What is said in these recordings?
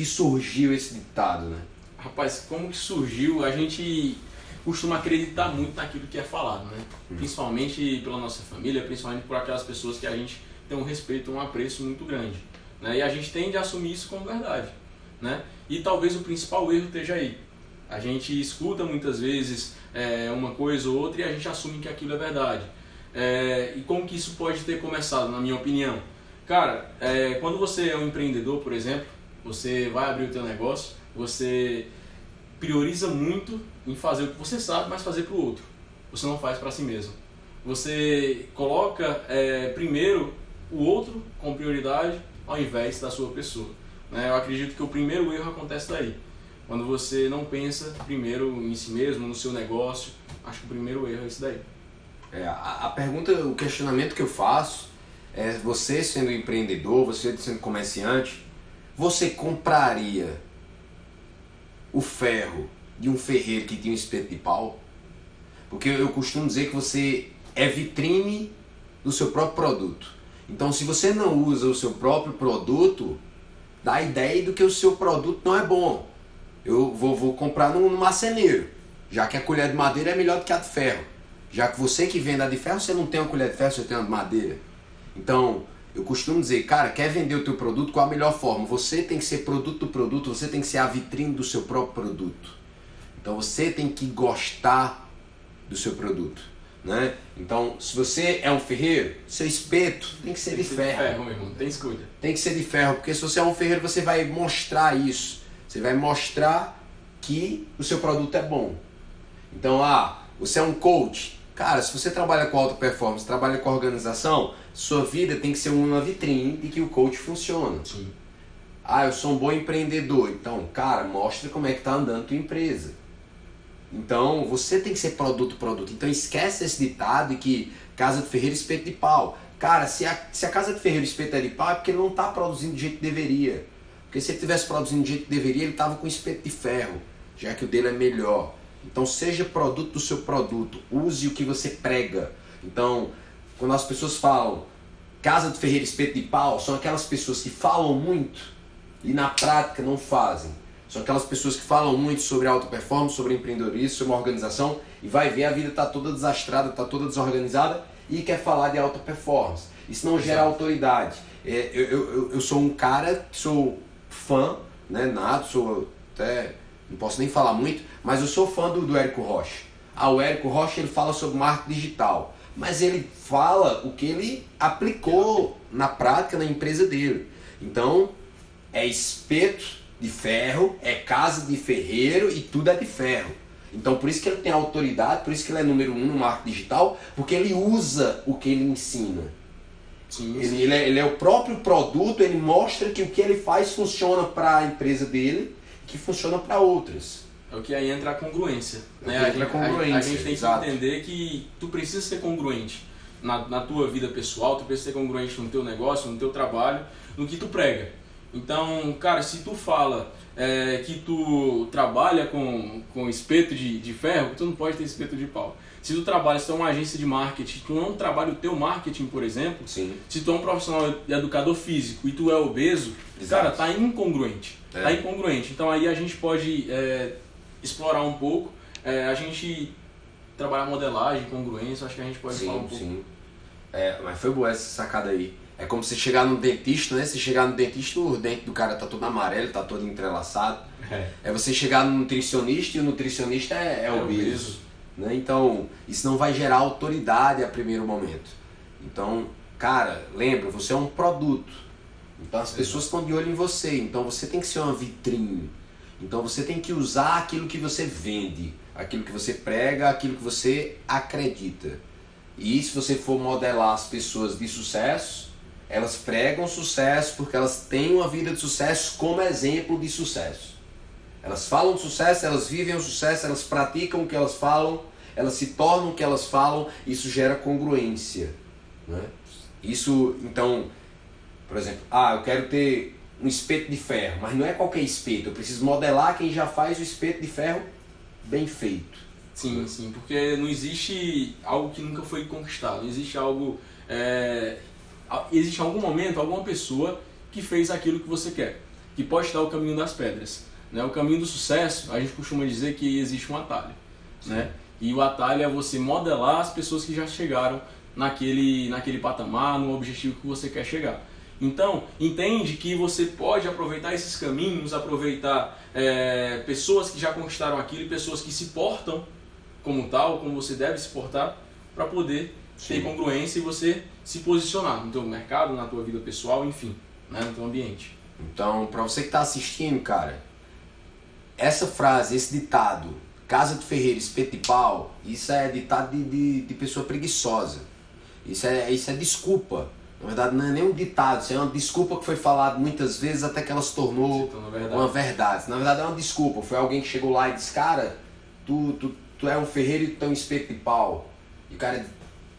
que surgiu esse ditado, né? Rapaz, como que surgiu? A gente costuma acreditar muito naquilo que é falado, né? Hum. Principalmente pela nossa família, principalmente por aquelas pessoas que a gente tem um respeito, um apreço muito grande. Né? E a gente tende a assumir isso como verdade. Né? E talvez o principal erro esteja aí. A gente escuta muitas vezes é, uma coisa ou outra e a gente assume que aquilo é verdade. É, e como que isso pode ter começado, na minha opinião? Cara, é, quando você é um empreendedor, por exemplo, você vai abrir o teu negócio, você prioriza muito em fazer o que você sabe, mas fazer para o outro. Você não faz para si mesmo. Você coloca é, primeiro o outro com prioridade ao invés da sua pessoa. Né? Eu acredito que o primeiro erro acontece daí. Quando você não pensa primeiro em si mesmo, no seu negócio, acho que o primeiro erro é isso daí. É, a, a pergunta, o questionamento que eu faço é: você sendo empreendedor, você sendo comerciante, você compraria o ferro de um ferreiro que tinha um espeto de pau? Porque eu costumo dizer que você é vitrine do seu próprio produto. Então, se você não usa o seu próprio produto, dá a ideia do que o seu produto não é bom. Eu vou, vou comprar no, no já que a colher de madeira é melhor do que a de ferro. Já que você que vende a de ferro, você não tem uma colher de ferro, você tem uma de madeira. Então, eu costumo dizer, cara, quer vender o teu produto, qual a melhor forma? Você tem que ser produto do produto, você tem que ser a vitrine do seu próprio produto. Então você tem que gostar do seu produto. Né? Então, se você é um ferreiro, seu espeto tem que ser tem de que ferro. Ser de ferro, meu irmão, tem escolha. Tem que ser de ferro, porque se você é um ferreiro, você vai mostrar isso. Você vai mostrar que o seu produto é bom. Então, ah, você é um coach. Cara, se você trabalha com alta performance, trabalha com organização, sua vida tem que ser uma vitrine de que o coach funciona. Sim. Ah, eu sou um bom empreendedor. Então, cara, mostra como é que tá andando a tua empresa. Então, você tem que ser produto, produto. Então, esquece esse ditado de que casa de ferreiro espeto de pau. Cara, se a, se a casa de ferreiro espeto é de pau é porque ele não está produzindo do jeito que deveria. Porque se ele estivesse produzindo do jeito que deveria, ele estava com espeto de ferro, já que o dele é melhor. Então, seja produto do seu produto. Use o que você prega. Então, quando as pessoas falam casa de ferreiro espeto de pau, são aquelas pessoas que falam muito e na prática não fazem. São aquelas pessoas que falam muito sobre alta performance, sobre empreendedorismo, sobre uma organização e vai ver a vida está toda desastrada, está toda desorganizada e quer falar de alta performance. Isso não gera autoridade. É, eu, eu, eu sou um cara sou fã, né, nato, sou até, não posso nem falar muito, mas eu sou fã do, do Érico Rocha. Ah, o Érico Rocha ele fala sobre marketing digital, mas ele fala o que ele aplicou na prática na empresa dele. Então, é espeto de ferro, é casa de ferreiro e tudo é de ferro. Então por isso que ele tem autoridade, por isso que ele é número um no marketing digital, porque ele usa o que ele ensina. Sim, ele, ele, é, ele, é, o próprio produto, ele mostra que o que ele faz funciona para a empresa dele, que funciona para outras. É o que aí entra a congruência. Né? A, gente, congruência a, a, gente tem exato. que entender que tu precisa ser congruente na, na tua vida pessoal, tu precisa ser congruente no teu negócio, no teu trabalho, no que tu prega. Então, cara, se tu fala é, que tu trabalha com, com espeto de, de ferro, tu não pode ter espeto de pau. Se tu trabalha, se tu é uma agência de marketing, tu não trabalha o teu marketing, por exemplo, Sim. se tu é um profissional educador físico e tu é obeso, Exato. cara, tá incongruente. É. Tá incongruente. Então aí a gente pode é, explorar um pouco, é, a gente trabalhar modelagem, congruência, acho que a gente pode sim, falar um pouco. Sim. É, mas foi boa essa sacada aí. É como se chegar no dentista, né? Se chegar no dentista, o dente do cara tá todo amarelo, tá todo entrelaçado. É, é você chegar no nutricionista e o nutricionista é, é, é obeso. Né? Então, isso não vai gerar autoridade a primeiro momento. Então, cara, lembra, você é um produto. Então as pessoas estão de olho em você. Então você tem que ser uma vitrine. Então você tem que usar aquilo que você vende, aquilo que você prega, aquilo que você acredita. E se você for modelar as pessoas de sucesso, elas pregam sucesso porque elas têm uma vida de sucesso como exemplo de sucesso. Elas falam sucesso, elas vivem o sucesso, elas praticam o que elas falam, elas se tornam o que elas falam, isso gera congruência. Né? Isso, então, por exemplo, ah, eu quero ter um espeto de ferro, mas não é qualquer espeto, eu preciso modelar quem já faz o espeto de ferro bem feito. Sim, sim, porque não existe algo que nunca foi conquistado, não existe algo é, existe algum momento, alguma pessoa que fez aquilo que você quer. que pode estar o caminho das pedras. Né? O caminho do sucesso, a gente costuma dizer que existe um atalho. Né? E o atalho é você modelar as pessoas que já chegaram naquele, naquele patamar, no objetivo que você quer chegar. Então, entende que você pode aproveitar esses caminhos, aproveitar é, pessoas que já conquistaram aquilo, pessoas que se portam como tal, como você deve se portar, para poder Sim. ter congruência e você se posicionar no teu mercado, na tua vida pessoal, enfim, né, no teu ambiente. Então, para você que está assistindo, cara, essa frase, esse ditado, casa de ferreiro, espeto de pau, isso é ditado de, de, de pessoa preguiçosa. Isso é, isso é desculpa. Na verdade, não é nem um ditado, isso é uma desculpa que foi falada muitas vezes até que ela se tornou verdade. uma verdade. Na verdade, é uma desculpa. Foi alguém que chegou lá e disse: Cara, tu, tu, tu é um ferreiro e tu é um espeto de pau. E o cara,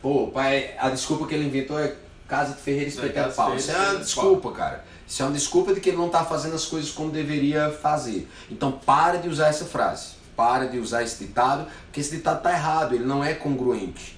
pô, pai, a desculpa que ele inventou é casa de ferreiro e espeto é, pau. Isso é uma desculpa, cara. Isso é uma desculpa de que ele não está fazendo as coisas como deveria fazer. Então, para de usar essa frase. Para de usar esse ditado, porque esse ditado está errado, ele não é congruente.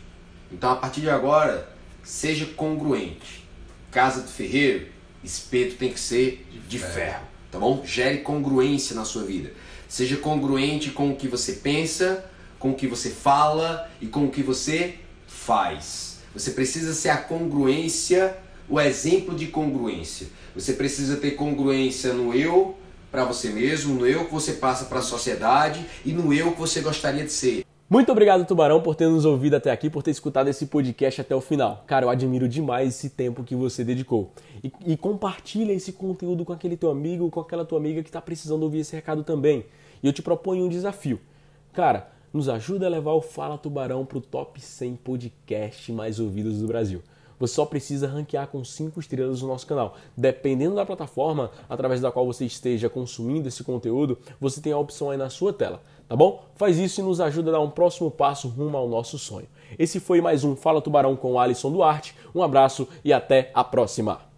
Então, a partir de agora, seja congruente. Casa de ferreiro, espeto tem que ser de, de ferro. ferro, tá bom? Gere congruência na sua vida. Seja congruente com o que você pensa, com o que você fala e com o que você faz. Você precisa ser a congruência, o exemplo de congruência. Você precisa ter congruência no eu para você mesmo, no eu que você passa para a sociedade e no eu que você gostaria de ser. Muito obrigado, Tubarão, por ter nos ouvido até aqui, por ter escutado esse podcast até o final. Cara, eu admiro demais esse tempo que você dedicou. E, e compartilha esse conteúdo com aquele teu amigo, com aquela tua amiga que está precisando ouvir esse recado também. E eu te proponho um desafio. Cara, nos ajuda a levar o Fala Tubarão para o top 100 podcast mais ouvidos do Brasil. Você só precisa ranquear com 5 estrelas no nosso canal. Dependendo da plataforma através da qual você esteja consumindo esse conteúdo, você tem a opção aí na sua tela tá bom? Faz isso e nos ajuda a dar um próximo passo rumo ao nosso sonho. Esse foi mais um Fala Tubarão com Alisson Duarte. Um abraço e até a próxima!